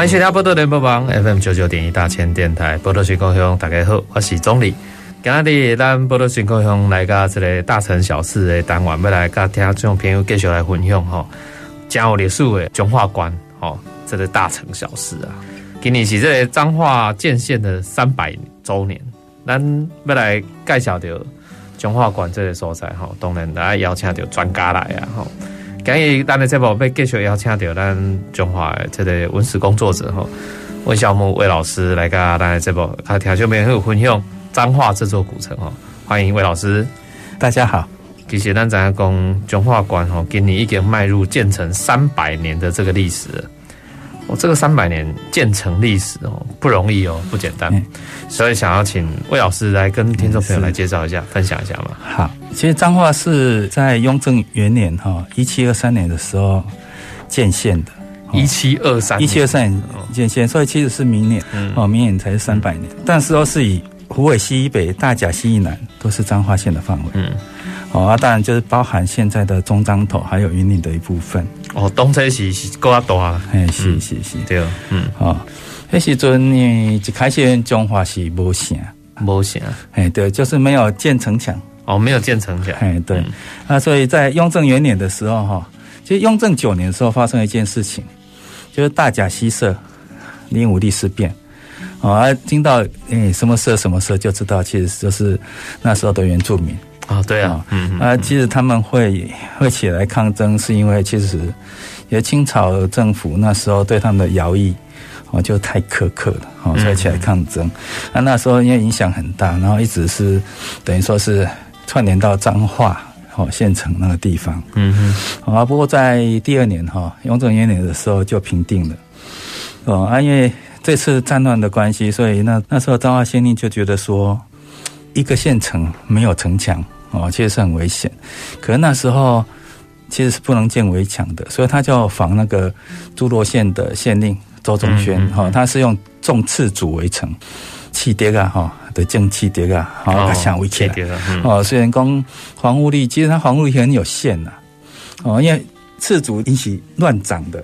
欢迎收听《宝岛联播网》FM 九九点一大千电台，宝岛新故乡，大家好，我是总理。今日咱宝岛新故乡来个这个大城小事的单元，要来跟听这种朋友继续来分享哈，真有历史的彰化县哈，这个大城小事啊。今年是这个彰化建县的三百周年，咱要来介绍到彰化县这个所在哈，当然来邀请到专家来啊哈。今日咱的节目要继续邀请到咱中华的这个文史工作者吼，温孝木魏老师来跟咱的节目，他听众朋友分享彰化这座古城吼，欢迎魏老师。大家好，其实咱在讲彰化馆吼，今年已经迈入建成三百年的这个历史了。我这个三百年建成历史哦，不容易哦，不简单，嗯、所以想要请魏老师来跟听众朋友来介绍一下，嗯、分享一下嘛。好，其实彰化是在雍正元年哈，一七二三年的时候建县的。一七二三，一七二三年建县，所以其实是明年哦，明年才是三百年。嗯、但是都是以湖北西以北、大甲西以南都是彰化县的范围。嗯，哦，啊，当然就是包含现在的中彰头还有云岭的一部分。哦，东侧是是够啊大，哎，是是是，对，嗯，哦，那时阵呢，一开始彰化是无城，无城，哎，对，就是没有建城墙，哦，没有建城墙，哎，对，那所以在雍正元年的时候，哈，其实雍正九年的时候发生了一件事情，就是大甲西社灵武力事变，啊，听到哎什么社什么社，就知道其实就是那时候的原住民。啊、哦，对啊，嗯，啊，其实他们会会起来抗争，是因为其实也清朝政府那时候对他们的徭役哦就太苛刻了，哦，所以起来抗争。那、嗯、那时候因为影响很大，然后一直是等于说是串联到彰化哦县城那个地方，嗯哼。啊，不过在第二年哈雍正元年的时候就平定了，哦，啊，因为这次战乱的关系，所以那那时候彰化县令就觉得说一个县城没有城墙。哦，其实是很危险。可是那时候其实是不能建围墙的，所以他就仿那个诸罗县的县令周宗宣，哈、嗯嗯，他是用重刺竹围城，砌叠啊，哈，的建砌叠啊，好，他想围起来。哦，虽然讲防护力，其实它防护力很有限呐。哦，因为赤足引起乱长的，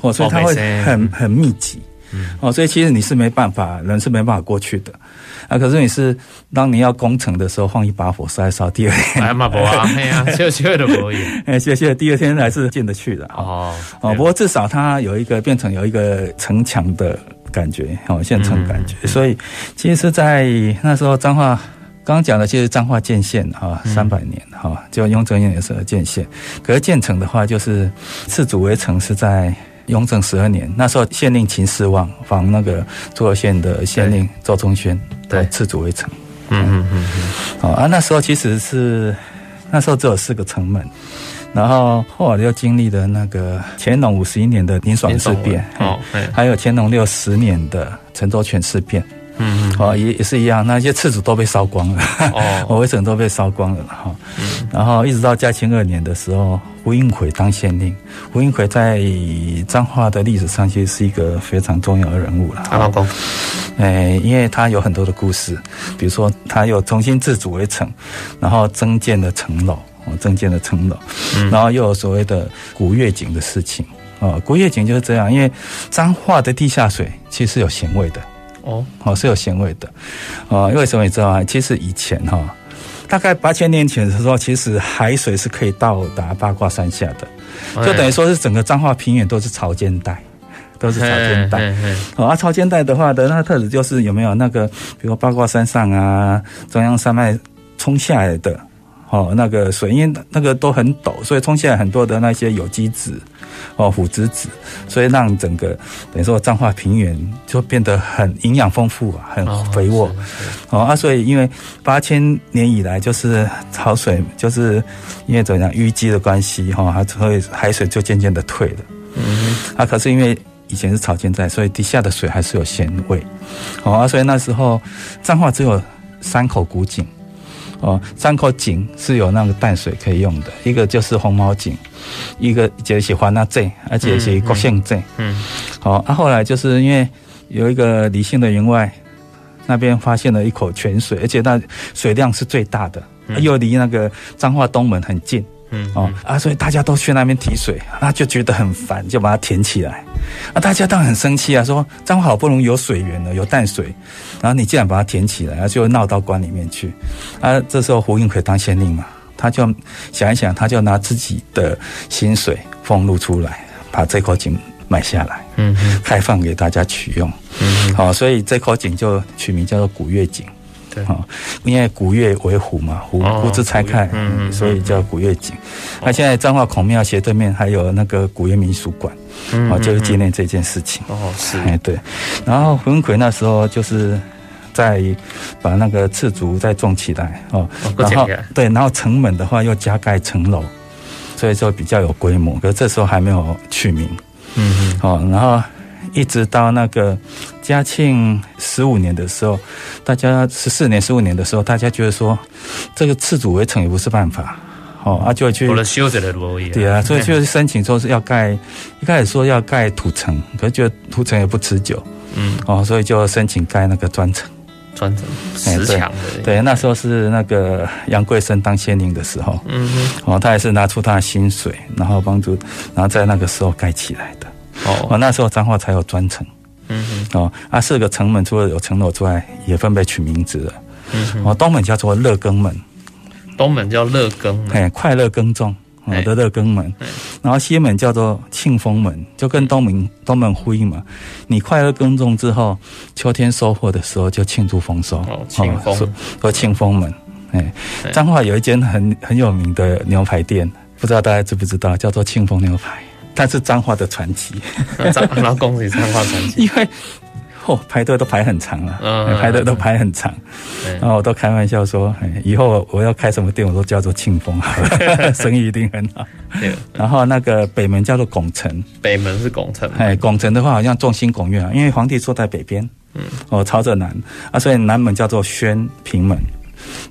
哦，所以它会很很密集。哦，所以其实你是没办法，人是没办法过去的。啊，可是你是当你要攻城的时候，放一把火烧一烧，第二天哎嘛不啊，哎呀，谢谢的可以，哎谢谢，第二天还是进得去的哦哦。不过至少它有一个变成有一个城墙的感觉，哦，县城感觉。所以其实是在那时候彰化刚刚讲的，就是彰化建县哈三百年哈，就雍正年的时候建县。可是建成的话，就是次主围城是在。雍正十二年，那时候县令秦世望仿那个诸罗县的县令周宗宣，对，次主围城。嗯嗯嗯嗯。哦啊，那时候其实是那时候只有四个城门，然后后来又经历了那个乾隆五十一年的宁爽事变，哦，还有乾隆六十年的陈州全事变。嗯嗯。哦，也也是一样，那些次子都被烧光了，哦，围城都被烧光了哈。嗯。然后一直到嘉庆二年的时候。胡应奎当县令，胡应奎在彰化的历史上其实是一个非常重要的人物了。阿老公，哎，因为他有很多的故事，比如说他又重新自主围城，然后增建了城楼，哦，增建的城楼，嗯、然后又有所谓的古月井的事情，哦，古月井就是这样，因为彰化的地下水其实是有咸味的，哦，哦是有咸味的，哦，因为什么你知道吗？其实以前哈。大概八千年前的时候，其实海水是可以到达八卦山下的，就等于说是整个彰化平原都是潮间带，都是潮间带。哦，啊，潮间带的话的那个特质就是有没有那个，比如八卦山上啊，中央山脉冲下来的。哦，那个水因为那个都很陡，所以冲下来很多的那些有机质，哦，腐殖质，所以让整个等于说彰化平原就变得很营养丰富啊，很肥沃。哦，啊，所以因为八千年以来就是潮水，就是因为怎样淤积的关系，哈，它所以海水就渐渐的退了。嗯。啊，可是因为以前是草间在，所以底下的水还是有咸味。哦啊，所以那时候彰化只有三口古井。哦，三口井是有那个淡水可以用的，一个就是红毛井，一个就是华纳井，而且是国姓镇。嗯，好、嗯，啊，后来就是因为有一个李姓的员外那边发现了一口泉水，而且那水量是最大的，嗯、又离那个彰化东门很近。嗯，哦啊，所以大家都去那边提水，那就觉得很烦，就把它填起来。啊，大家当然很生气啊，说彰化好不容易有水源了，有淡水，然后你竟然把它填起来，就闹到关里面去。啊，这时候胡应奎当县令嘛，他就想一想，他就拿自己的薪水俸禄出来，把这口井买下来，嗯，开放给大家取用。嗯，好，所以这口井就取名叫做古月井。对，因为古月为虎嘛，湖湖之拆开，嗯，所以叫古月井。那现在彰化孔庙斜对面还有那个古月民俗馆，哦，就是纪念这件事情。哦，是，哎，对。然后胡文魁那时候就是在把那个赤竹再种起来，哦，然后对，然后城门的话又加盖城楼，所以说比较有规模。可是这时候还没有取名，嗯嗯，哦，然后。一直到那个嘉庆十五年的时候，大家十四年、十五年的时候，大家觉得说这个次主围城也不是办法，哦，啊就去对啊，所以就申请说是要盖，一开始说要盖土城，可是觉得土城也不持久，嗯，哦，所以就申请盖那个砖城，砖城石墙的，对，那时候是那个杨贵生当县令的时候，嗯哼，哦，他也是拿出他的薪水，然后帮助，然后在那个时候盖起来的。哦，那时候彰化才有砖城，嗯，哦，啊，四个城门除了有城楼之外，也分别取名字了，嗯，哦，东门叫做乐耕门，东门叫乐耕，哎，快乐耕种，我的乐耕门，然后西门叫做庆丰门，就跟东门东门呼应嘛，你快乐耕种之后，秋天收获的时候就庆祝丰收，哦，庆丰，和庆丰门，哎，彰化有一间很很有名的牛排店，不知道大家知不知道，叫做庆丰牛排。它是彰化的传奇，然后恭喜彰化传奇，因为哦排队都排很长了，嗯，排队都排很长，然后我都开玩笑说，以后我要开什么店，我都叫做庆丰，生意一定很好。然后那个北门叫做拱城，北门是拱城，哎，拱城的话好像众星拱月啊，因为皇帝坐在北边，嗯，哦朝着南。啊，所以南门叫做宣平门，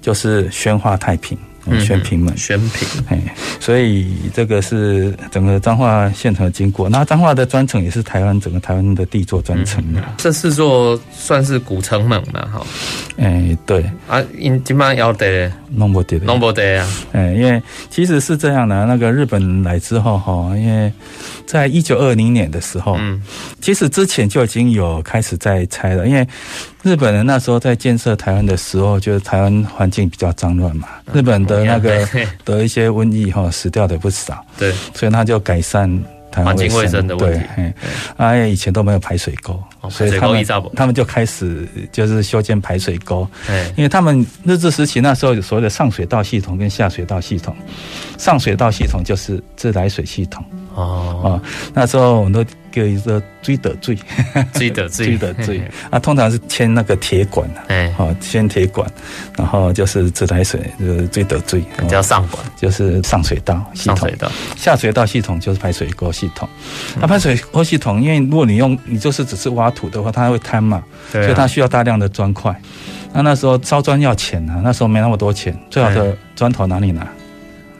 就是宣化太平。宣平门，宣平，哎，所以这个是整个彰化县城的经过。那彰化的专城也是台湾整个台湾的第一座砖城。这四座算是古城门嘛？哈，哎，对啊，因今晚要得弄不得，弄不得啊！哎，因为其实是这样的，那个日本来之后哈，因为在一九二零年的时候，嗯，其实之前就已经有开始在拆了，因为。日本人那时候在建设台湾的时候，就是台湾环境比较脏乱嘛，日本的那个 得一些瘟疫哈，死掉的也不少，对，所以他就改善台湾卫生的问题。对，啊，以前都没有排水沟，所以他们他们就开始就是修建排水沟，因为他们日治时期那时候有所谓的上水道系统跟下水道系统，上水道系统就是自来水系统。哦，那时候我们都叫一个追得罪，追得罪，追得罪啊，通常是牵那个铁管，哎，好牵铁管，然后就是自来水，就是水道水，叫上管，就是上水道系统，上水道，下水道系统就是排水沟系统。那排水沟系统，因为如果你用你就是只是挖土的话，它会坍嘛，所以它需要大量的砖块。那那时候烧砖要钱啊，那时候没那么多钱，最好的砖头哪里拿？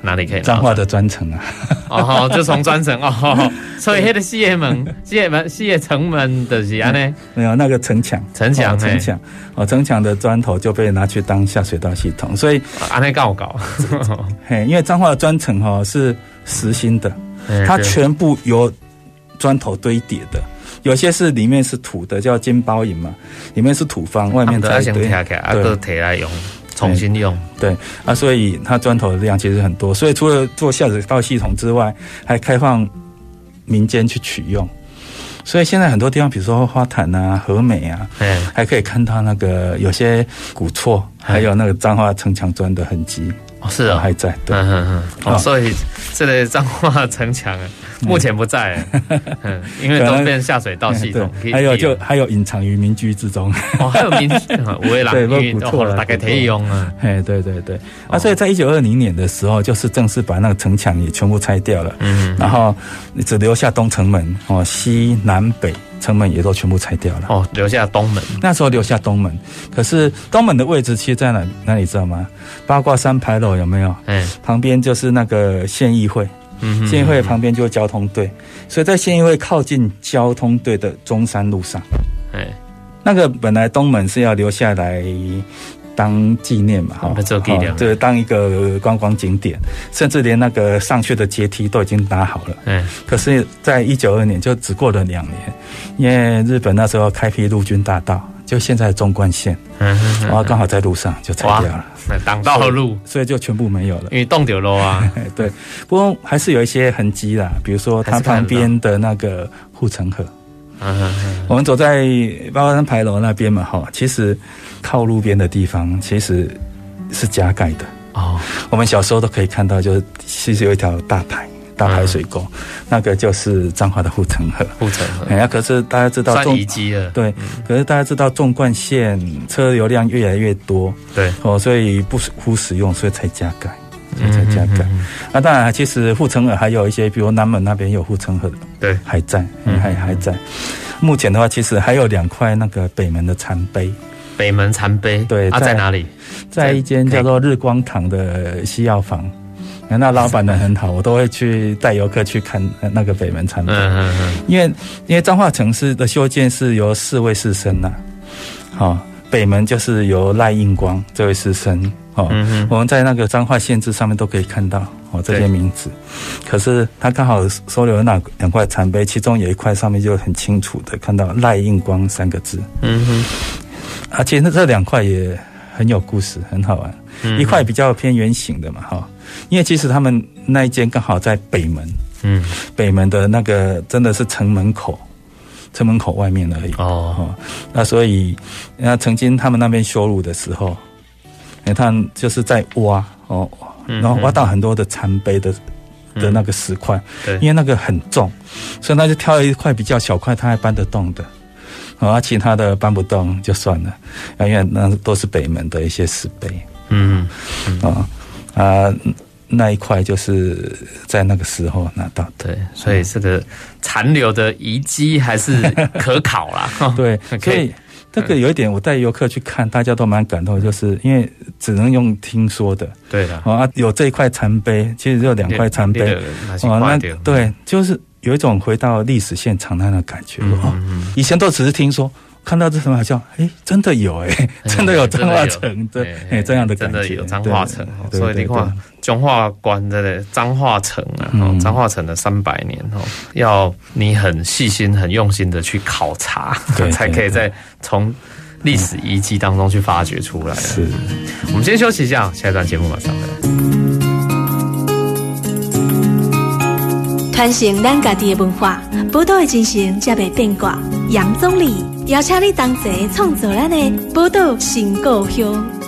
哪里可以？彰化的砖城啊！哦，就从砖城哦，所以那个四叶门、四叶门、四叶城门的是安呢？没有那个城墙，城墙，城墙哦，城墙的砖头就被拿去当下水道系统，所以安内搞搞。嘿，因为彰化的砖城哈是实心的，它全部由砖头堆叠的，有些是里面是土的，叫金包银嘛，里面是土方，外面再堆，啊，都铁来用。重新用对啊，所以它砖头的量其实很多，所以除了做下水道系统之外，还开放民间去取用。所以现在很多地方，比如说花坛啊、和美啊，嗯，还可以看到那个有些古厝，还有那个彰化城墙砖的痕迹。哦，是啊，还在。对，嗯嗯嗯。哦，所以这个彰化城墙目前不在，嗯，因为都变下水道系统。还有就还有隐藏于民居之中。哦，还有民居，五位郎对，不错了，大概可以用啊。哎，对对对。啊，所以在一九二零年的时候，就是正式把那个城墙也全部拆掉了。嗯。然后只留下东城门哦，西南北。城门也都全部拆掉了哦，留下东门。那时候留下东门，可是东门的位置其实在哪？哪里知道吗？八卦山牌楼有没有？嗯，旁边就是那个县议会，嗯，县议会旁边就是交通队，所以在县议会靠近交通队的中山路上，哎，那个本来东门是要留下来。当纪念嘛，哈，做纪念，就是当一个观光景点，甚至连那个上去的阶梯都已经搭好了。嗯，可是，在一九二年，就只过了两年，因为日本那时候开辟陆军大道，就现在的纵贯线，嗯，然后刚好在路上就拆掉了，挡道路，所以就全部没有了，因为冻掉了啊。对，不过还是有一些痕迹啦，比如说它旁边的那个护城河。嗯，我们走在八卦山牌楼那边嘛，哈，其实靠路边的地方其实是加盖的哦。我们小时候都可以看到，就是其实有一条大排大排水沟，那个就是彰化的护城河。护城河，哎呀，可是大家知道，算遗迹了。对，可是大家知道纵贯线车流量越来越多，对哦，所以不不使用，所以才加盖。才加盖，那当然，其实护城河还有一些，比如南门那边有护城河的，对，还在，还还在。目前的话，其实还有两块那个北门的残碑。北门残碑，对，它在哪里？在一间叫做日光堂的西药房。那老板人很好，我都会去带游客去看那个北门残碑。嗯嗯嗯。因为因为彰化城市的修建是由四位士绅呐，好，北门就是由赖应光这位士绅。哦，我们在那个彰化县志上面都可以看到哦这些名字，可是他刚好收留了那两块残碑，其中有一块上面就很清楚的看到赖应光三个字。嗯哼，而且那这两块也很有故事，很好玩。一块比较偏圆形的嘛，哈，因为其实他们那一间刚好在北门，嗯，北门的那个真的是城门口，城门口外面而已。哦，那所以那曾经他们那边修路的时候。你看，就是在挖哦，然后挖到很多的残碑的的那个石块，对，因为那个很重，所以他就挑了一块比较小块，他还搬得动的，啊，其他的搬不动就算了，啊，因为那都是北门的一些石碑，嗯，啊啊，那一块就是在那个时候拿到的，对，所以这个残留的遗迹还是可考啦，对，可以。这个有一点，我带游客去看，大家都蛮感动，就是因为只能用听说的。对的啊，有这一块残碑，其实只有两块残碑。哦，那对，就是有一种回到历史现场那样的感觉。哦，以前都只是听说。看到这什么好像，哎，真的有哎，真的有彰化城，对，哎，这样的感觉，真的有彰化城。所以你看，彰化关的彰化城啊，彰化城的三百年哦，要你很细心、很用心的去考察，才可以再从历史遗迹当中去发掘出来。是，我们先休息一下，下一段节目马上来。传承咱家己的文化，宝岛的精神才袂变卦。杨宗澧邀请你同齐创造咱的宝岛新故乡。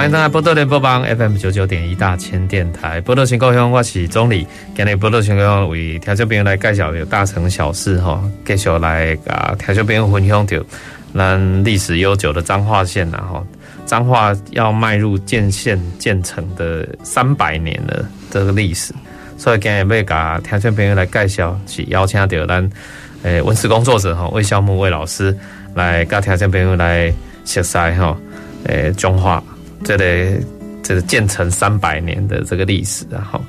欢迎大家波多联播帮 FM 九九点一大千电台，波多新故乡，我是宗澧。今日波多新故乡为听众朋友来介绍有大城小事哈，继续来啊听众朋友分享到咱历史悠久的彰化县呐哈，彰化要迈入建县建成的三百年的这个历史，所以今日要给听众朋友来介绍，是邀请到咱诶文史工作者哈魏孝木魏老师来跟听众朋友来熟悉哈诶彰化。这个这个建成三百年的这个历史啊，哈，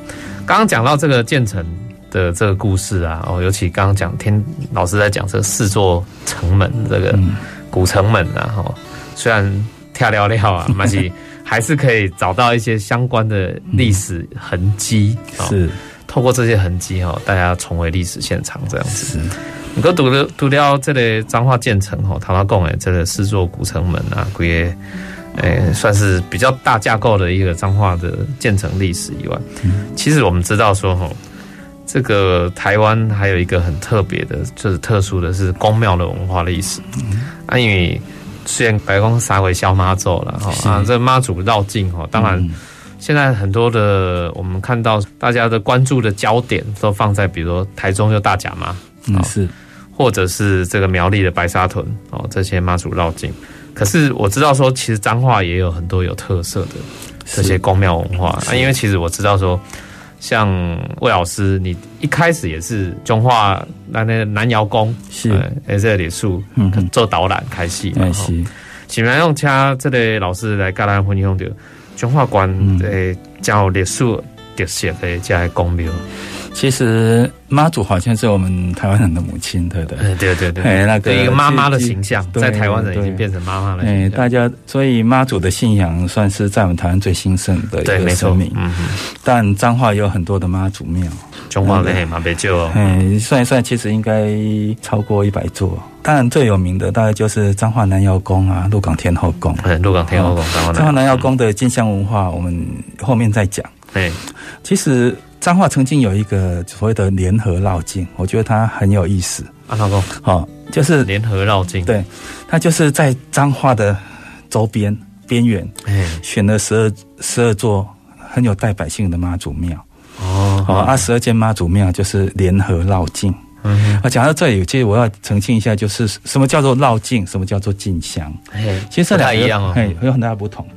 刚刚讲到这个建成的这个故事啊，哦，尤其刚刚讲听老师在讲这四座城门，这个古城门啊，哈，虽然跳了了啊，但是 还是可以找到一些相关的历史痕迹，是。透过这些痕迹哈，大家重回历史现场这样子。你都读了读了这个彰化建城吼，头头讲的这个四座古城门啊，规个诶算是比较大架构的一个彰化的建成历史以外，嗯，其实我们知道说吼，这个台湾还有一个很特别的，就是特殊的是宫庙的文化历史。嗯，啊，因为虽然白宫撒回消妈祖了哈啊，这妈祖绕境哈，当然现在很多的我们看到大家的关注的焦点都放在比如说台中有大甲妈，嗯是。或者是这个苗栗的白沙屯哦，这些妈祖绕境。可是我知道说，其实彰化也有很多有特色的这些宫庙文化。啊。因为其实我知道说，像魏老师，你一开始也是中化那那南瑶宫是。在这里树做导览开戏，然后。请来用请这类老师来跟大家分享的中化关诶，叫历史特色的这些宫庙。其实妈祖好像是我们台湾人的母亲，对不对？对对对，哎，那个一个妈妈的形象，在台湾人已经变成妈妈了。哎，大家所以妈祖的信仰算是在我们台湾最兴盛的一个神明。嗯嗯。但彰化有很多的妈祖庙，彰化的妈别旧。哎，算一算，其实应该超过一百座。当然最有名的大概就是彰化南瑶宫啊，鹿港天后宫。嗯，鹿港天后宫。彰化南瑶宫的进香文化，我们后面再讲。对，其实。彰化曾经有一个所谓的联合绕境，我觉得它很有意思。啊老公，好，就是联合绕境，对，它就是在彰化的周边边缘，选了十二十二座很有代表性的妈祖庙。哦，好，啊，十二间妈祖庙就是联合绕境。嗯，啊，讲到这里，其实我要澄清一下，就是什么叫做绕境，什么叫做进香。哎，其实这两个一样哦，哎，有很大的不同。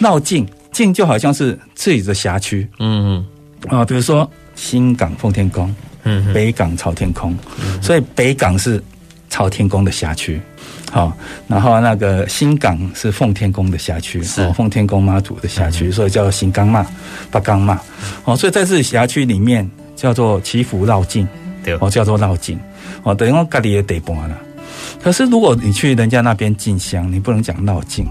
绕境，境就好像是自己的辖区。嗯嗯。啊，比如说新港奉天宫，嗯，北港朝天宫，嗯，所以北港是朝天宫的辖区，好，然后那个新港是奉天宫的辖区，是奉天宫妈祖的辖区，所以叫新港妈、八港妈，哦，所以在这辖区里面叫做祈福绕境，对，哦，叫做绕境，哦，等于我家里也得搬了。可是如果你去人家那边进香，你不能讲绕境。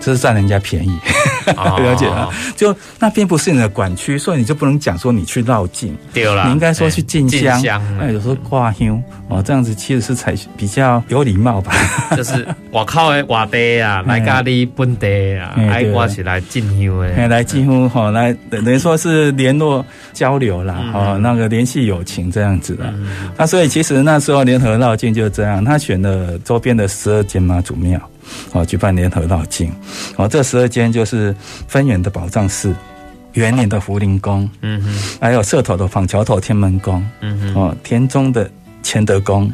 这是占人家便宜，了解啊？就那边不是你的管区，所以你就不能讲说你去绕境，对了，你应该说去进香。哎，有时候挂香哦，这样子其实是才比较有礼貌吧？就是我靠的外地啊，来咖喱本地啊，爱挂起来进香哎，来进香哈，来等于说是联络交流啦，哦，那个联系友情这样子的。那所以其实那时候联合绕境就是这样，他选了周边的十二间妈祖庙。哦，举办联合绕境，哦，这十二间就是分园的宝藏寺，员林的福林宫，嗯哼，还有社头的访桥头天门宫，嗯哼，哦，田中的乾德宫，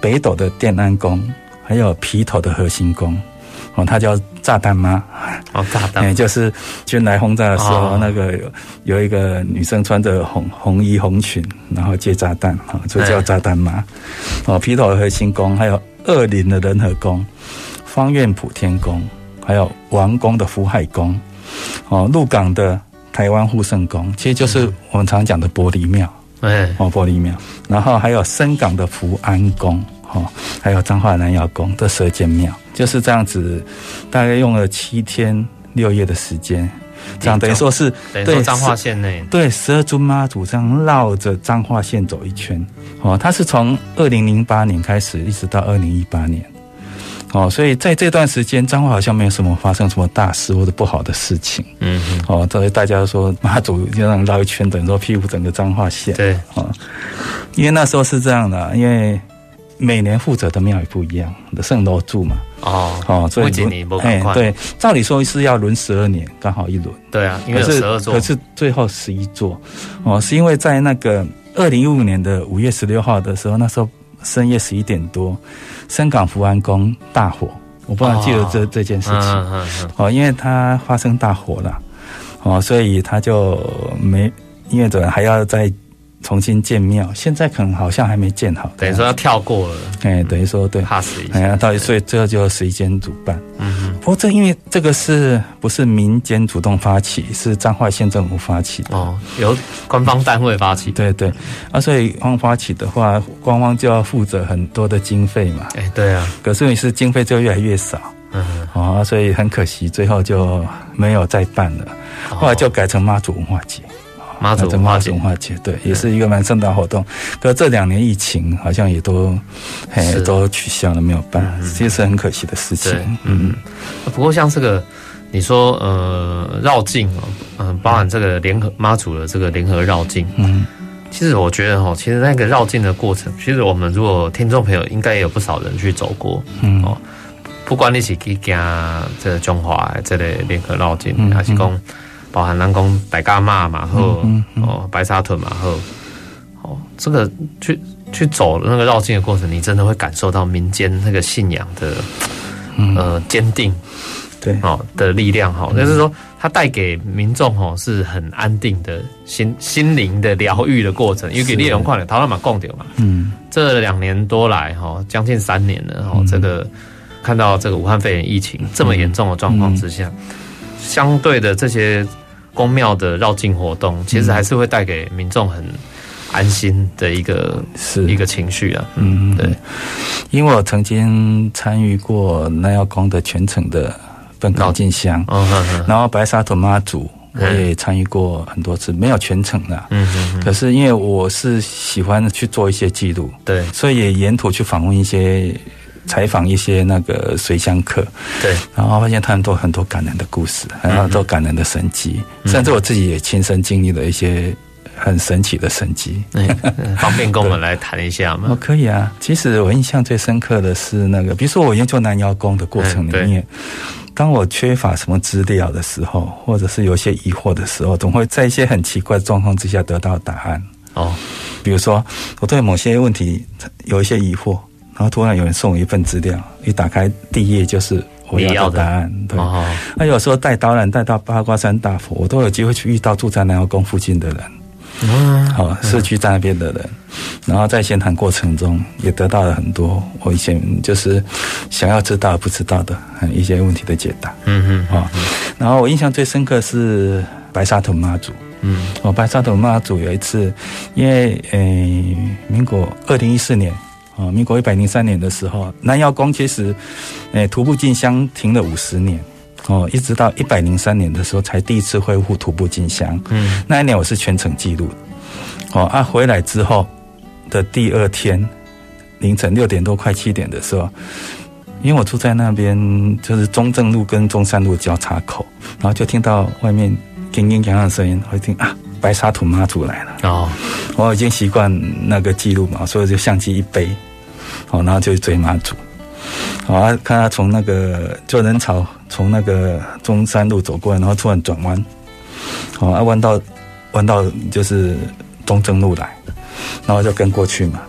北斗的奠安宫，还有皮头的核心宫，哦，它叫炸弹妈，哦，炸弹，哎，就是军来轰炸的时候，哦、那个有有一个女生穿着红红衣红裙，然后接炸弹，啊，就叫炸弹妈，哦，皮头的核心宫，还有二林的仁和宫。方院普天宫，还有王宫的福海宫，哦，鹿港的台湾护圣宫，其实就是我们常讲的玻璃庙，哎，哦，玻璃庙，然后还有深港的福安宫，哦，还有彰化南瑶宫这十二间庙，就是这样子，大概用了七天六夜的时间，这样等于说是对彰化县内，对十二尊妈祖这样绕着彰化县走一圈，哦，它是从二零零八年开始，一直到二零一八年。哦，所以在这段时间，彰化好像没有什么发生什么大事或者不好的事情。嗯嗯。哦，所以大家说妈祖就让绕一圈，等于说庇护整个彰化县。对。哦，因为那时候是这样的，因为每年负责的庙也不一样，圣楼柱嘛。哦。哦，所以轮。哎，对，照理说是要轮十二年，刚好一轮。对啊，因为十二座。可是最后十一座，哦，是因为在那个二零一五年的五月十六号的时候，那时候。深夜十一点多，深港福安宫大火，我不知道记得这、哦、这件事情。哦，因为它发生大火了，哦，所以他就没，因为总还要再。重新建庙，现在可能好像还没建好，等于说要跳过了。哎，等于说对，怕死一下。哎呀，到底所以最后就十一间主办。嗯哼。不过这因为这个是不是民间主动发起，是彰化县政府发起的哦，由官方单位发起。对对。啊，所以官方发起的话，官方就要负责很多的经费嘛。哎，对啊。可是你是经费就越来越少。嗯哼。啊，所以很可惜，最后就没有再办了。后来就改成妈祖文化节。妈祖文化节，文化节对，也是一个蛮盛大活动。可这两年疫情好像也都，嘿，都取消了，没有办，这是很可惜的事情。嗯，不过像这个，你说呃绕境哦，嗯，包含这个联合妈祖的这个联合绕境，嗯，其实我觉得哈，其实那个绕境的过程，其实我们如果听众朋友应该也有不少人去走过，嗯。哦，不管你是去行这个中华这类联合绕境，还是讲。包含南宫白伽马嘛，后哦白沙屯嘛，后哦这个去去走那个绕境的过程，你真的会感受到民间那个信仰的呃坚定，对。哦的力量哈，就是说它带给民众哈是很安定的心心灵的疗愈的过程，因为给内容快点，讨论嘛共点嘛，嗯，这两年多来哈，将近三年了哈，这个看到这个武汉肺炎疫情这么严重的状况之下。相对的这些宫庙的绕境活动，其实还是会带给民众很安心的一个是一个情绪啊。嗯，对，因为我曾经参与过南瑶宫的全程的本高进香，然后白沙屯妈祖我也参与过很多次，没有全程的。嗯嗯。可是因为我是喜欢去做一些记录，对，所以也沿途去访问一些。采访一些那个随香客，对，然后发现他们都很多感人的故事，然后都感人的神迹，甚至我自己也亲身经历了一些很神奇的神迹。方便跟我们来谈一下吗？哦，可以啊。其实我印象最深刻的是那个，比如说我研究南瑶宫的过程里面，当我缺乏什么资料的时候，或者是有些疑惑的时候，总会在一些很奇怪的状况之下得到答案。哦，比如说我对某些问题有一些疑惑。然后突然有人送我一份资料，一打开第一页就是我要的答案。对，那有时候带导览带到八卦山大佛，我都有机会去遇到住在南瑶宫附近的人，嗯，好，社区在那边的人，然后在闲谈过程中也得到了很多我以前就是想要知道不知道的一些问题的解答。嗯嗯，啊，然后我印象最深刻是白沙屯妈祖。嗯，我，白沙屯妈祖有一次，因为诶，民国二零一四年。哦，民国一百零三年的时候，南瑶宫其实，诶，徒步进香停了五十年，哦，一直到一百零三年的时候才第一次恢复徒步进香。嗯，那一年我是全程记录。哦，啊，回来之后的第二天凌晨六点多快七点的时候，因为我住在那边，就是中正路跟中山路交叉口，然后就听到外面叮叮当当的声音，我一听啊。白沙土妈祖来了哦，我已经习惯那个记录嘛，所以就相机一背，好，然后就追妈祖，好，看他从那个就人潮从那个中山路走过来，然后突然转弯，好，啊弯到弯到就是中正路来，然后就跟过去嘛。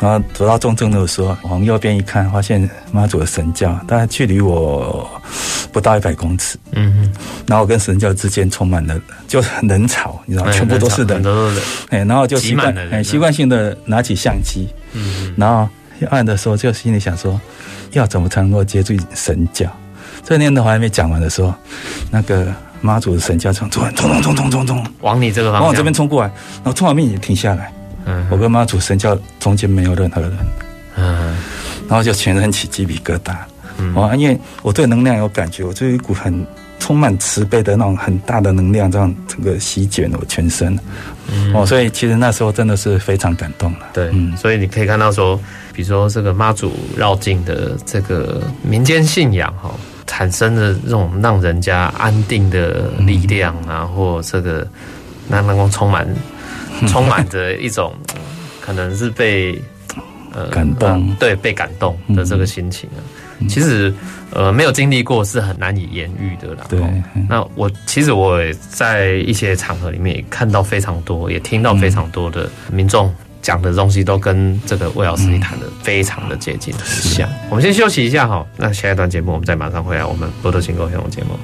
然后走到中正路的时候，往右边一看，发现妈祖的神教，大概距离我不到一百公尺。嗯嗯。然后我跟神教之间充满了就人潮，你知道，全部都是人，都是人。哎，然后就习惯，哎，习惯性的拿起相机。嗯。然后按的时候，就心里想说，要怎么才能够接住神教？这念头还没讲完的时候，那个妈祖的神教从突然冲冲冲冲冲冲往你这个方向，往我这边冲过来，然后冲完面也停下来。嗯我跟妈祖神教中间没有任何人，嗯，然后就全身起鸡皮疙瘩，嗯，因为我对能量有感觉，我就有一股很充满慈悲的那种很大的能量，这样整个席卷了我全身，嗯，哦，所以其实那时候真的是非常感动了，对，嗯，所以你可以看到说，比如说这个妈祖绕境的这个民间信仰哈，产生的这种让人家安定的力量啊，或这个那能够充满。充满着一种可能是被呃感动，对，被感动的这个心情啊。其实呃没有经历过是很难以言喻的啦。对，那我其实我也在一些场合里面也看到非常多，也听到非常多的民众讲的东西都跟这个魏老师你谈的非常的接近很像。我们先休息一下哈，那下一段节目我们再马上回来。我们波多情歌节目。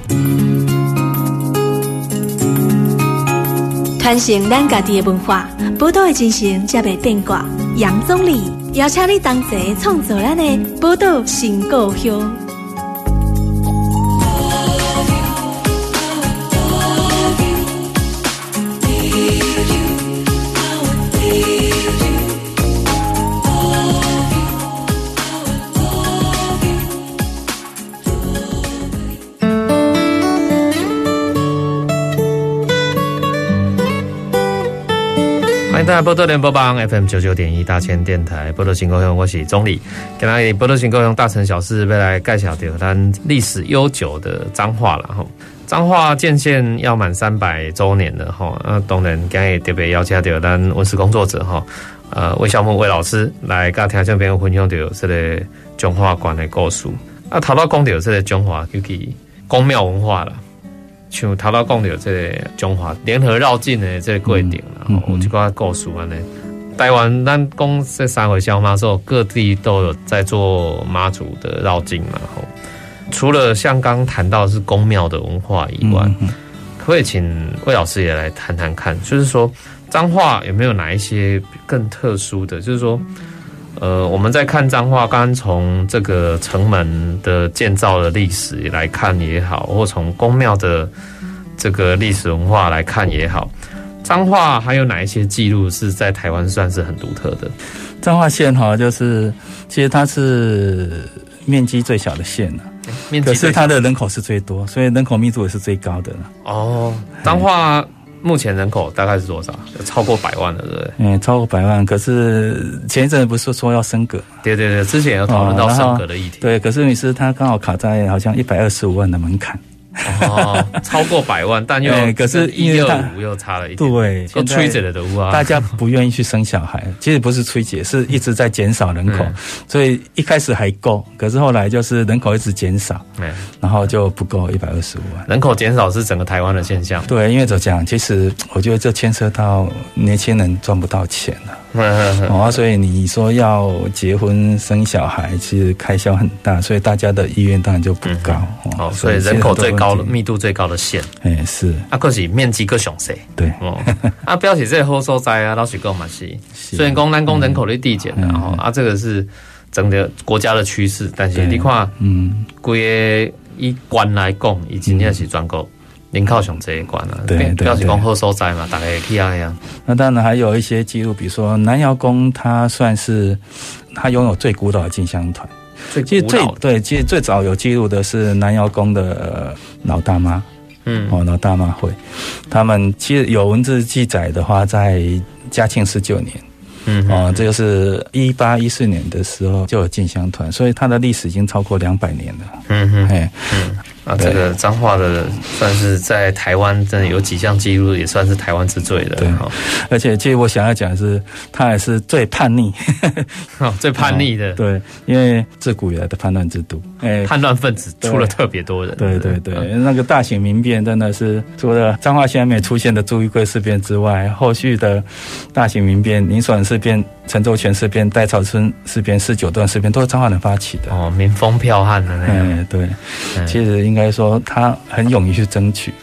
传承咱家己的文化，宝岛的精神才袂变卦。杨总理邀请你同齐创作咱的宝岛新故乡。大家波多联播帮 FM 九九点一大千电台波多新故乡，我是钟礼。今天波多新故乡大城小事要来介绍到咱历史悠久的彰化了哈。彰化建县要满三百周年了哈，那当然今日特别邀请到咱文史工作者哈，呃魏孝木魏老师来跟听众朋友分享到这个彰化馆的故事。啊，头到讲到这个彰化尤其宫庙文化了。像头头讲到这个中华联合绕境的这个过程，然后有一个故事安尼。台湾咱讲这三回小妈说，各地都有在做妈祖的绕境嘛。吼，除了像刚谈到是宫庙的文化以外，可以请魏老师也来谈谈看，就是说彰化有没有哪一些更特殊的？就是说。呃，我们在看彰化，刚刚从这个城门的建造的历史来看也好，或从宫庙的这个历史文化来看也好，彰化还有哪一些记录是在台湾算是很独特的？彰化县哈，就是其实它是面积最小的县了，面积，可是它的人口是最多，所以人口密度也是最高的。哦，彰化。目前人口大概是多少？超过百万了，对不对？嗯，超过百万。可是前一阵不是说要升格？对对对，之前有讨论到升格的议题。哦、对，可是你是他刚好卡在好像一百二十五万的门槛。哦，超过百万，但又可是一六五又差了一点，对，都吹着的啊，大家不愿意去生小孩，其实不是吹解，是一直在减少人口，所以一开始还够，可是后来就是人口一直减少，然后就不够一百二十五万。人口减少是整个台湾的现象，对，因为怎么讲，其实我觉得这牵涉到年轻人赚不到钱了。哦，所以你说要结婚生小孩，其实开销很大，所以大家的意愿当然就不高。哦，所以人口最高的密度最高的县，哎是。啊，可是面积更小些。对。哦，啊，不要写这个好所在啊，老实讲嘛是。虽然讲咱讲人口的递减，然后啊，这个是整个国家的趋势，但是你看，嗯，规个以县来讲，已经也是全国。临靠雄这一关了，对，表示讲好所在嘛，大概可以啊样。那当然还有一些记录，比如说南瑶宫，它算是它拥有最古老的进香团。其实最对，其实最早有记录的是南瑶宫的老大妈，嗯，哦，老大妈会，他们其实有文字记载的话，在嘉庆十九年，嗯，哦，这就是一八一四年的时候就有进香团，所以它的历史已经超过两百年了。嗯哼，哎，嗯。啊，这个彰化的算是在台湾真的有几项记录，也算是台湾之最的。对，而且其实我想要讲的是，他也是最叛逆，最叛逆的。对，因为自古以来的叛乱之都，哎，叛乱分子出了特别多人。对对对，那个大型民变真的是除了彰化县没出现的朱一贵事变之外，后续的大型民变，林爽事变、陈州全事变、戴潮春事变、四九段事变，都是张化人发起的。哦，民风剽悍的那样。对，其实应。该说，他很勇于去争取。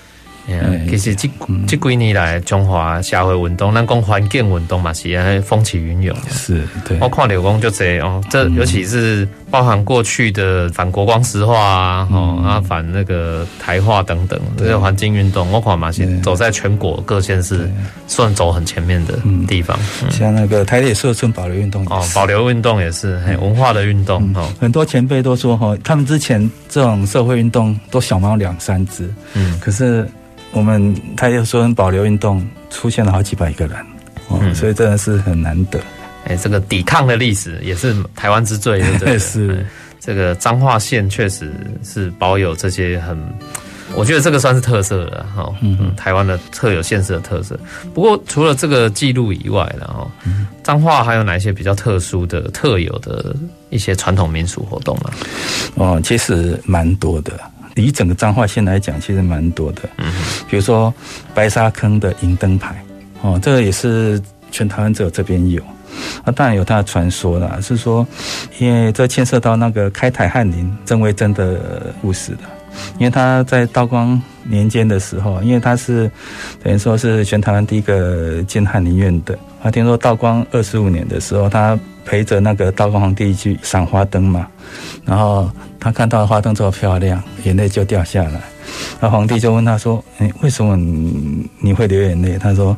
嗯，其实这这几年来，中华社会运动，咱讲环境运动嘛，是风起云涌。是，对。我看刘工就这哦，这尤其是包含过去的反国光石化啊，哦啊反那个台化等等这些环境运动，我看嘛是走在全国各县市算走很前面的地方。像那个台铁社村保留运动哦，保留运动也是很文化的运动哦。很多前辈都说哈，他们之前这种社会运动都小猫两三只，嗯，可是。我们他又说保留运动出现了好几百个人，哦，嗯、所以真的是很难得。哎，这个抵抗的历史也是台湾之最，对不对？是这个彰化县确实是保有这些很，我觉得这个算是特色了哈。嗯，台湾的特有县市的特色。不过除了这个记录以外，然后彰化还有哪一些比较特殊的、特有的一些传统民俗活动呢？哦，其实蛮多的。以整个彰化县来讲，其实蛮多的。嗯，比如说白沙坑的银灯牌，哦，这个也是全台湾只有这边有。那，当然有它的传说啦，是说，因为这牵涉到那个开台翰林郑维真的故事的。因为他在道光年间的时候，因为他是等于说是全台湾第一个建翰林院的。他听说道光二十五年的时候，他陪着那个道光皇帝去赏花灯嘛，然后他看到花灯这么漂亮，眼泪就掉下来。那皇帝就问他说：“诶，为什么你你会流眼泪？”他说：“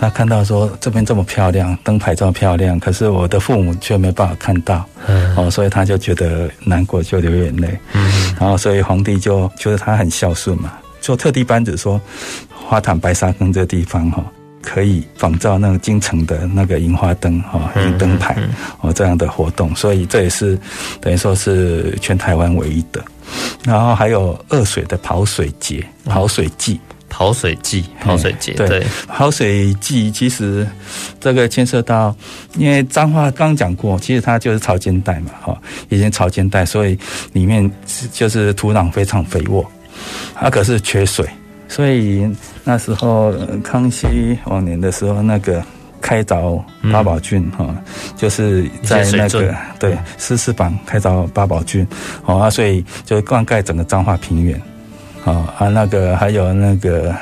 他看到说这边这么漂亮，灯牌这么漂亮，可是我的父母却没办法看到，哦，所以他就觉得难过，就流眼泪。然后所以皇帝就觉得他很孝顺嘛，就特地颁旨说，花坛白沙坑这地方哈。”可以仿照那个京城的那个樱花灯哈，银灯牌哦这样的活动，所以这也是等于说是全台湾唯一的。然后还有二水的跑水节、跑水季。跑水季、跑水节，对，对跑水季其实这个牵涉到，因为彰化刚讲过，其实它就是潮间带嘛，哈，以前潮间带，所以里面就是土壤非常肥沃，它可是缺水，所以那时候康熙往年的时候，那个开凿八宝郡哈、嗯，就是在那个对十四榜开凿八宝郡，哦啊，所以就灌溉整个彰化平原。哦啊，那个还有那个，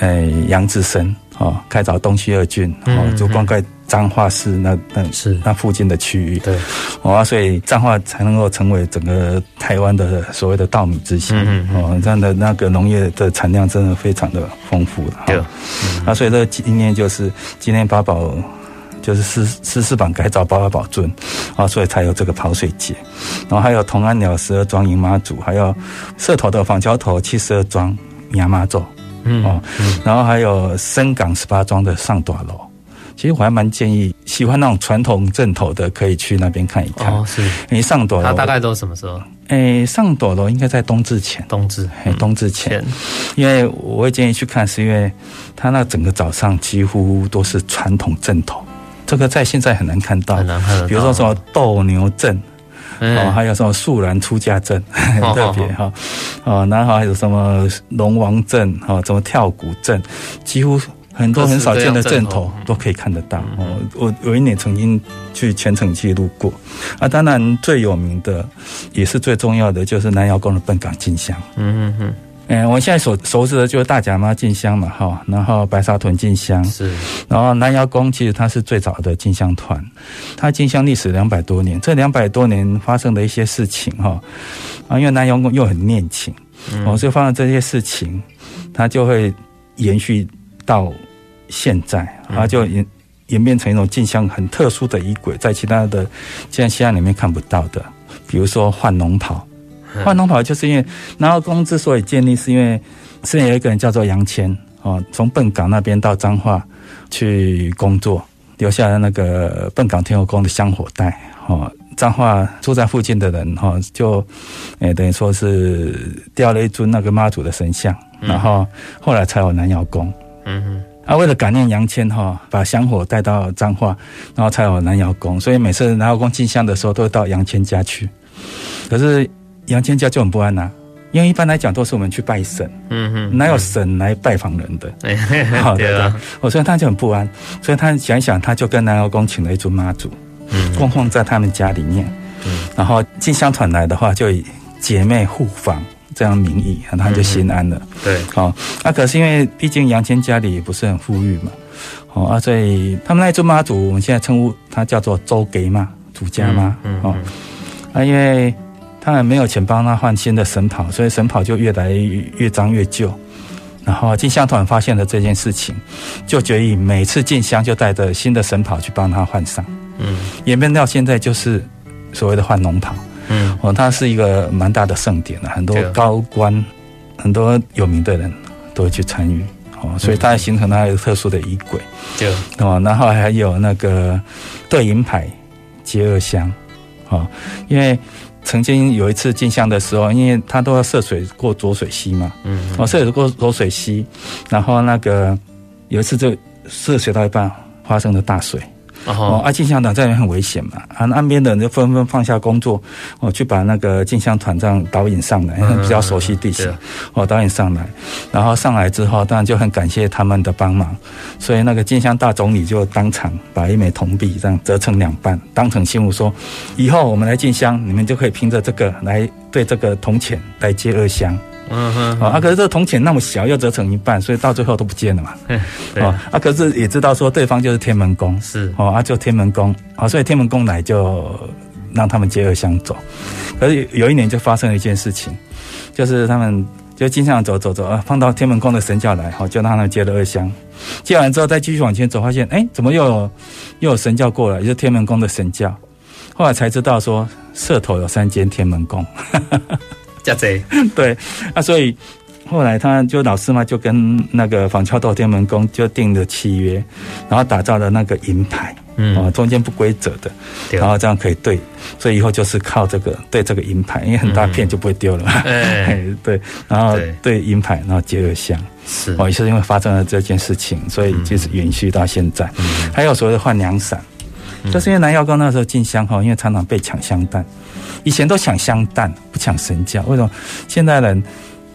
哎，杨志生哦，开凿东西二郡哦，就灌溉彰化市那那是。那附近的区域，对，哦啊，所以彰化才能够成为整个台湾的所谓的稻米之乡，嗯嗯哦，这样的那个农业的产量真的非常的丰富了，对，啊，所以这今天就是今天八宝。就是四四四榜改造八宝尊。啊，所以才有这个跑水节，然后还有同安鸟十二庄迎妈祖，还有社头的枋桥头七十二庄迎妈祖，嗯哦，然后还有深港十八庄的上大楼，其实我还蛮建议喜欢那种传统阵头的，可以去那边看一看。哦，是，你上朵楼，它大概都什么时候？诶，上朵楼应该在冬至前，冬至，哎，冬至前，因为我会建议去看，是因为它那整个早上几乎都是传统阵头。这个在现在很难看到，很难看到。比如说什么斗牛阵，哦，还有什么树兰出家阵，很特别哈。哦，然后还有什么龙王阵，哦，什么跳鼓阵，几乎很多很少见的阵头都可以看得到。哦，我有一年曾经去全程记录过。啊，当然最有名的也是最重要的，就是南瑶宫的笨港进香。嗯嗯嗯。嗯，我现在所熟知的就是大甲妈进香嘛，哈，然后白沙屯进香，是，然后南瑶宫其实它是最早的进香团，它进香历史两百多年，这两百多年发生的一些事情，哈，啊，因为南瑶宫又很念情，哦，所以发生这些事情，它就会延续到现在，然后就演演变成一种镜像很特殊的仪轨，在其他的进香里面看不到的，比如说换龙袍。换龙袍就是因为南瑶宫之所以建立，是因为之前有一个人叫做杨谦哦，从笨港那边到彰化去工作，留下了那个笨港天后宫的香火袋哦。彰化住在附近的人哈，就诶等于说是雕了一尊那个妈祖的神像，然后后来才有南瑶宫。嗯哼，啊，为了感念杨谦哈，把香火带到彰化，然后才有南瑶宫。所以每次南瑶宫进香的时候，都会到杨谦家去。可是。杨千家就很不安呐、啊，因为一般来讲都是我们去拜神，嗯哼，哪有神来拜访人的？好的，我说他就很不安，所以他想一想，他就跟南瑶宫请了一尊妈祖，嗯，供奉在他们家里面，嗯，然后进香团来的话，就以姐妹互访这样名义，然后他就心安了。嗯、对，好，那可是因为毕竟杨千家里也不是很富裕嘛，哦，啊，所以他们那尊妈祖，我们现在称呼他叫做周给嘛，祖家嘛，哦，啊，因为。他们没有钱帮他换新的神袍，所以神袍就越来越越脏越旧。然后进香团发现了这件事情，就决议每次进香就带着新的神袍去帮他换上。嗯，演变到现在就是所谓的换龙袍。嗯，哦，它是一个蛮大的盛典了，很多高官、很多有名的人都会去参与。哦，所以它形成了一个特殊的仪轨。对，哦，然后还有那个对银牌接二香。哦，因为。曾经有一次进香的时候，因为他都要涉水过浊水溪嘛，嗯，哦，涉水过浊水溪，然后那个有一次就涉水到一半发生了大水。哦，啊，进香团在那边很危险嘛，啊，岸边的人就纷纷放下工作，哦，去把那个进香团这样导引上来，比较熟悉地形，哦，导引上来，然后上来之后，当然就很感谢他们的帮忙，所以那个进香大总理就当场把一枚铜币这样折成两半，当成信物说，以后我们来进香，你们就可以凭着这个来对这个铜钱来接二香。嗯哼，啊，可是这个铜钱那么小，又折成一半，所以到最后都不见了嘛。对啊，啊，可是也知道说对方就是天门宫，是哦，啊，就天门宫，啊，所以天门宫来就让他们接二香走。可是有一年就发生了一件事情，就是他们就经常走走走啊，碰到天门宫的神教来，好，就让他们接了二香。接完之后再继续往前走，发现哎，怎么又有又有神教过来，也就是天门宫的神教。后来才知道说社头有三间天门宫。加贼 对，那所以后来他就老师嘛，就跟那个仿敲斗天门宫就订了契约，然后打造了那个银牌，嗯，哦，中间不规则的，然后这样可以对，所以以后就是靠这个对这个银牌，因为很大片就不会丢了嘛，嗯 对，然后对银牌，然后结了香，是。哦，也是因为发生了这件事情，所以就是延续到现在。嗯、还有所谓的换娘伞，就是因为南药膏那时候进香哈，因为常常被抢香蛋，以前都抢香蛋，不抢神教，为什么？现代人。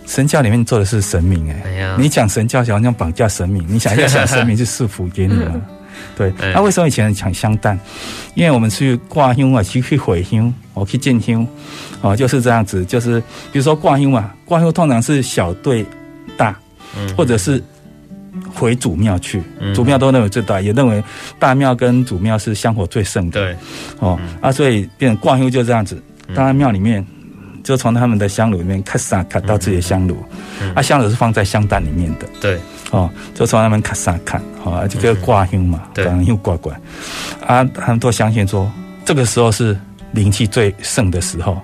神教里面做的是神明哎，你讲神教好像绑架神明，你想要想神明去赐福给你吗？对，那为什么以前抢香蛋？因为我们去挂香啊，去去回香，我去进香，哦，就是这样子，就是比如说挂香嘛，挂香通常是小对大，或者是回祖庙去，祖庙都认为最大，也认为大庙跟祖庙是香火最盛的，对，哦，啊，所以变成挂香就这样子，当然庙里面。就从他们的香炉里面咔嚓咔到自己的香炉，嗯。嗯、啊，香炉是放在香担里面的，对，哦，就从他们咔嚓咔，哦，就个挂香嘛，对，又挂挂，啊，他们都相信说这个时候是灵气最盛的时候，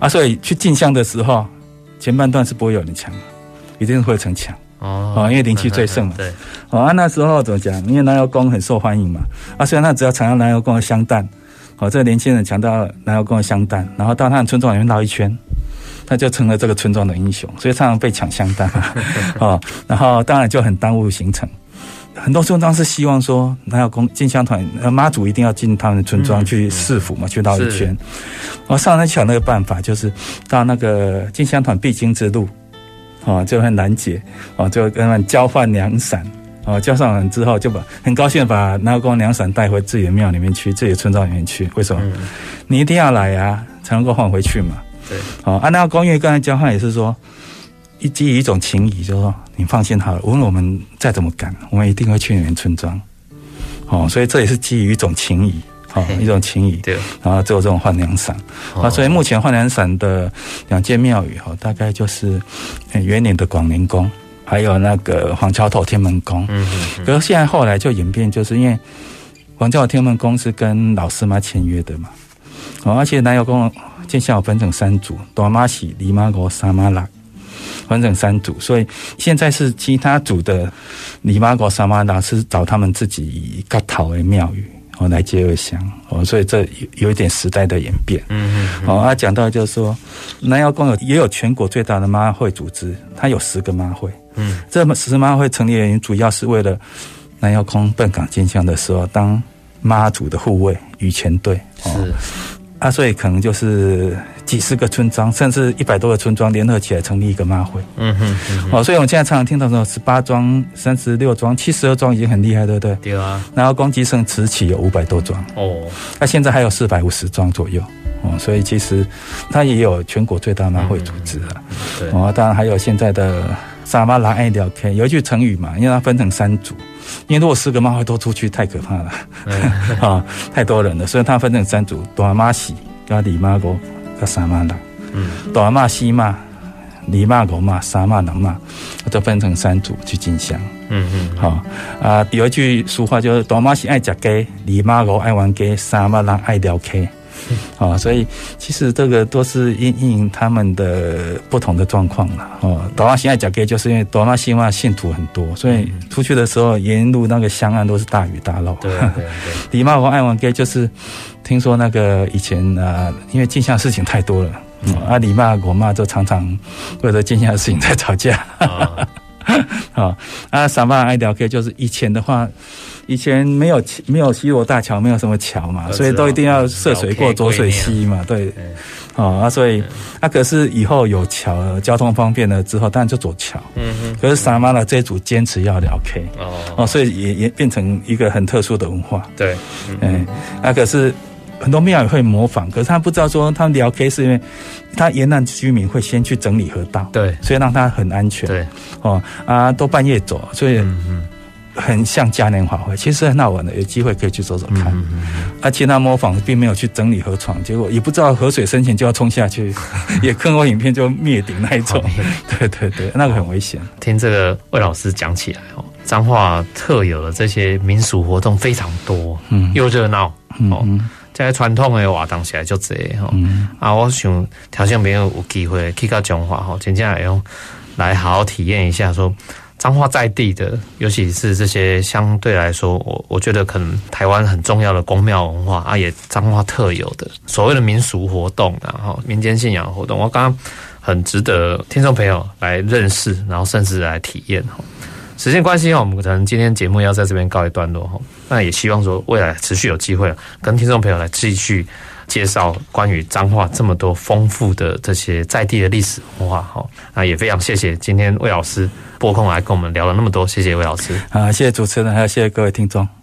啊，所以去进香的时候，前半段是不会有人抢，一定会成抢，哦，因为灵气最盛嘛，对，哦，啊，那时候怎么讲？因为南油宫很受欢迎嘛，啊，虽然他只要尝到南油宫的香蛋。哦，这个年轻人尝到南油宫的香蛋，然后到他的村庄里面绕一圈，他就成了这个村庄的英雄，所以常常被抢香蛋。哦，然后当然就很耽误行程。很多村庄是希望说南油公进香团，呃妈祖一定要进他们的村庄去侍府嘛，去绕一圈。我上来想那个办法，就是到那个进香团必经之路，哦，就很难解，哦，就跟他们交换娘伞。哦，交上完之后，就把很高兴的把南瑶宫娘伞带回自己的庙里面去，自己的村庄里面去。为什么？嗯、你一定要来啊，才能够换回去嘛。对。哦，啊，南瑶宫因为刚才交换也是说，一基于一种情谊，就是说你放心好了，无论我们再怎么赶，我们一定会去你们村庄。哦，所以这也是基于一种情谊，哦，一种情谊。对。然后只有这种换粮伞。啊，所以目前换粮伞的两间庙宇，哈，大概就是元年的广宁宫。还有那个黄桥头天门宫，嗯嗯，可是现在后来就演变，就是因为黄桥头天门宫是跟老师妈签约的嘛，哦，而且南瑶宫进香有分成三组，多妈喜、二妈五、三妈拉，分成三组，所以现在是其他组的尼玛国、萨玛拉是找他们自己割头的庙宇。哦，来接二香哦，所以这有有一点时代的演变。嗯嗯。哦，他讲到就是说，南瑶宫有也有全国最大的妈会组织，它有十个妈会。嗯。这么十妈会成立原因，主要是为了南瑶宫奔港进香的时候，当妈祖的护卫与前队。是。啊，所以可能就是。几十个村庄，甚至一百多个村庄联合起来成立一个妈会。嗯哼，嗯哼，哦，所以我们现在常常听到说十八庄、三十六庄、七十二庄已经很厉害，对不对？对啊。然后光吉圣慈启有五百多庄。哦。那现在还有四百五十庄左右。哦，所以其实它也有全国最大妈会组织啊。嗯、对。哦，当然还有现在的沙巴拉爱聊天有一句成语嘛，因为它分成三组，因为如果四个妈会都出去太可怕了，啊、嗯 哦，太多人了，所以它分成三组：大妈喜、加里妈哥。三万人，嗯，大骂、西妈、二妈、五妈、三骂、两骂，都分成三组去进香。嗯嗯，好啊，有一句俗话就是：大妈是爱食鸡，二妈五爱玩鸡，三妈人爱聊 K。啊，所以其实这个都是因应他们的不同的状况了。哦，大妈喜爱讲给，就是因为大妈希望信徒很多，所以出去的时候沿路那个香案都是大鱼大肉。对对对。李妈和爱玩给，就是听说那个以前啊，因为镜像事情太多了，啊，李妈我妈就常常为了镜像的事情在吵架。啊，啊，三妈爱聊给，就是以前的话。以前没有没有西罗大桥，没有什么桥嘛，所以都一定要涉水过浊水溪嘛，对，哦啊，所以啊，可是以后有桥了，交通方便了之后，当然就走桥。嗯哼。可是萨妈拉这一组坚持要聊 K，哦哦，所以也也变成一个很特殊的文化。对，嗯，啊，可是很多庙也会模仿，可是他不知道说他们聊 K 是因为他沿岸居民会先去整理河道，对，所以让他很安全。对，哦啊，都半夜走，所以。很像嘉年华会，其实很好玩的，有机会可以去走走看。嗯嗯嗯、而且他模仿并没有去整理河床，结果也不知道河水深浅就要冲下去，也看过影片就灭顶那一种。对对对，那个很危险。听这个魏老师讲起来哦，彰化特有的这些民俗活动非常多，嗯，又热闹哦。这些传统的活动起来就这哈，嗯、啊，我想条件没有有机会去到彰化哈，真正会用。来好好体验一下说。彰化在地的，尤其是这些相对来说，我我觉得可能台湾很重要的宫庙文化啊，也彰化特有的所谓的民俗活动，然后民间信仰活动，我刚刚很值得听众朋友来认识，然后甚至来体验哈。时间关系，我们可能今天节目要在这边告一段落哈。那也希望说未来持续有机会跟听众朋友来继续介绍关于彰化这么多丰富的这些在地的历史文化哈。那也非常谢谢今天魏老师拨空来跟我们聊了那么多，谢谢魏老师。啊，谢谢主持人，还有谢谢各位听众。